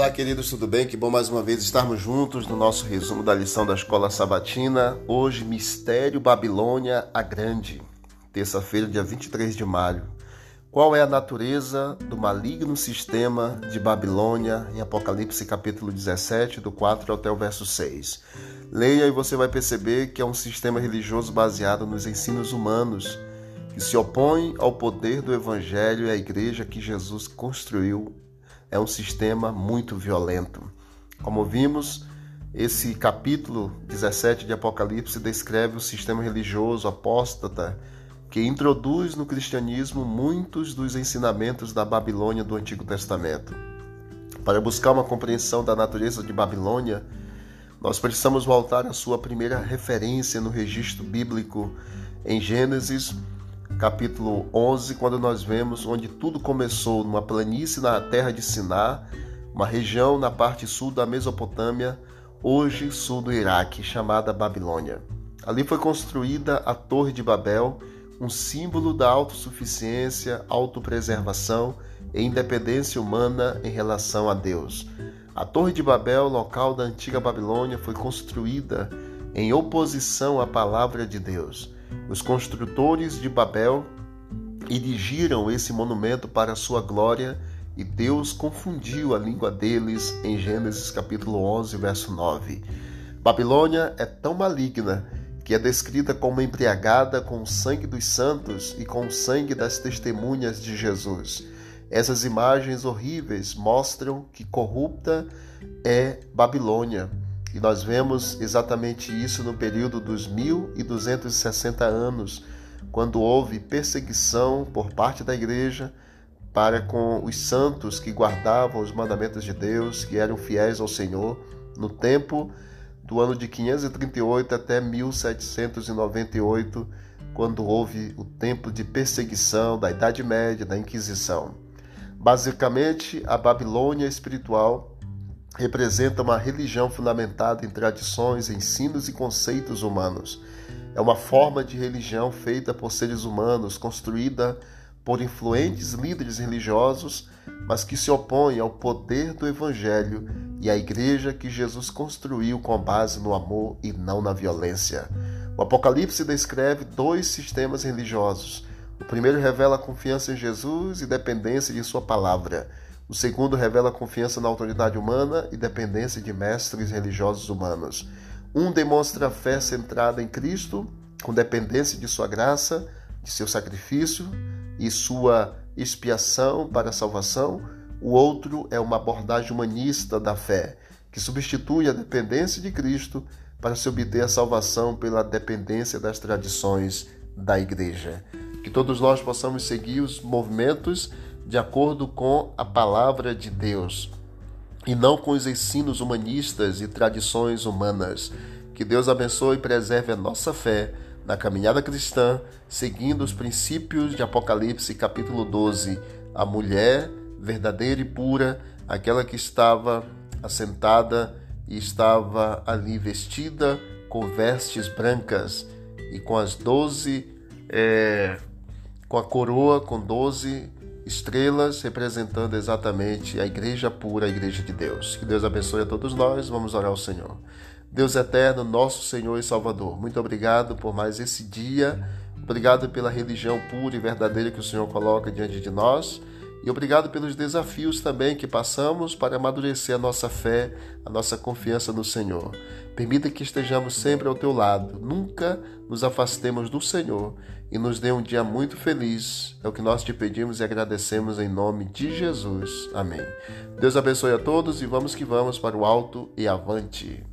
Olá, queridos, tudo bem? Que bom mais uma vez estarmos juntos no nosso resumo da lição da Escola Sabatina. Hoje, Mistério Babilônia a Grande, terça-feira, dia 23 de maio. Qual é a natureza do maligno sistema de Babilônia em Apocalipse capítulo 17, do 4 até o verso 6? Leia e você vai perceber que é um sistema religioso baseado nos ensinos humanos, que se opõe ao poder do evangelho e à igreja que Jesus construiu é um sistema muito violento. Como vimos, esse capítulo 17 de Apocalipse descreve o sistema religioso apóstata que introduz no cristianismo muitos dos ensinamentos da Babilônia do Antigo Testamento. Para buscar uma compreensão da natureza de Babilônia, nós precisamos voltar à sua primeira referência no registro bíblico em Gênesis capítulo 11, quando nós vemos onde tudo começou numa planície na terra de Siná, uma região na parte sul da Mesopotâmia, hoje sul do Iraque, chamada Babilônia. Ali foi construída a Torre de Babel, um símbolo da autossuficiência, autopreservação e independência humana em relação a Deus. A Torre de Babel, local da antiga Babilônia, foi construída em oposição à palavra de Deus. Os construtores de Babel erigiram esse monumento para sua glória e Deus confundiu a língua deles em Gênesis capítulo 11, verso 9. Babilônia é tão maligna que é descrita como embriagada com o sangue dos santos e com o sangue das testemunhas de Jesus. Essas imagens horríveis mostram que corrupta é Babilônia e nós vemos exatamente isso no período dos 1260 anos, quando houve perseguição por parte da igreja para com os santos que guardavam os mandamentos de Deus, que eram fiéis ao Senhor, no tempo do ano de 538 até 1798, quando houve o tempo de perseguição da Idade Média, da Inquisição. Basicamente, a Babilônia espiritual representa uma religião fundamentada em tradições, ensinos e conceitos humanos. É uma forma de religião feita por seres humanos, construída por influentes líderes religiosos, mas que se opõe ao poder do Evangelho e à igreja que Jesus construiu com base no amor e não na violência. O Apocalipse descreve dois sistemas religiosos. O primeiro revela confiança em Jesus e dependência de Sua palavra. O segundo revela confiança na autoridade humana e dependência de mestres religiosos humanos. Um demonstra fé centrada em Cristo, com dependência de sua graça, de seu sacrifício e sua expiação para a salvação. O outro é uma abordagem humanista da fé, que substitui a dependência de Cristo para se obter a salvação pela dependência das tradições da igreja. Que todos nós possamos seguir os movimentos de acordo com a palavra de Deus e não com os ensinos humanistas e tradições humanas. Que Deus abençoe e preserve a nossa fé na caminhada cristã, seguindo os princípios de Apocalipse, capítulo 12. A mulher verdadeira e pura, aquela que estava assentada e estava ali vestida com vestes brancas e com as doze, é, com a coroa com doze estrelas representando exatamente a igreja pura, a igreja de Deus. Que Deus abençoe a todos nós. Vamos orar ao Senhor. Deus eterno, nosso Senhor e Salvador, muito obrigado por mais esse dia. Obrigado pela religião pura e verdadeira que o Senhor coloca diante de nós. E obrigado pelos desafios também que passamos para amadurecer a nossa fé, a nossa confiança no Senhor. Permita que estejamos sempre ao teu lado, nunca nos afastemos do Senhor e nos dê um dia muito feliz. É o que nós te pedimos e agradecemos em nome de Jesus. Amém. Deus abençoe a todos e vamos que vamos para o alto e avante.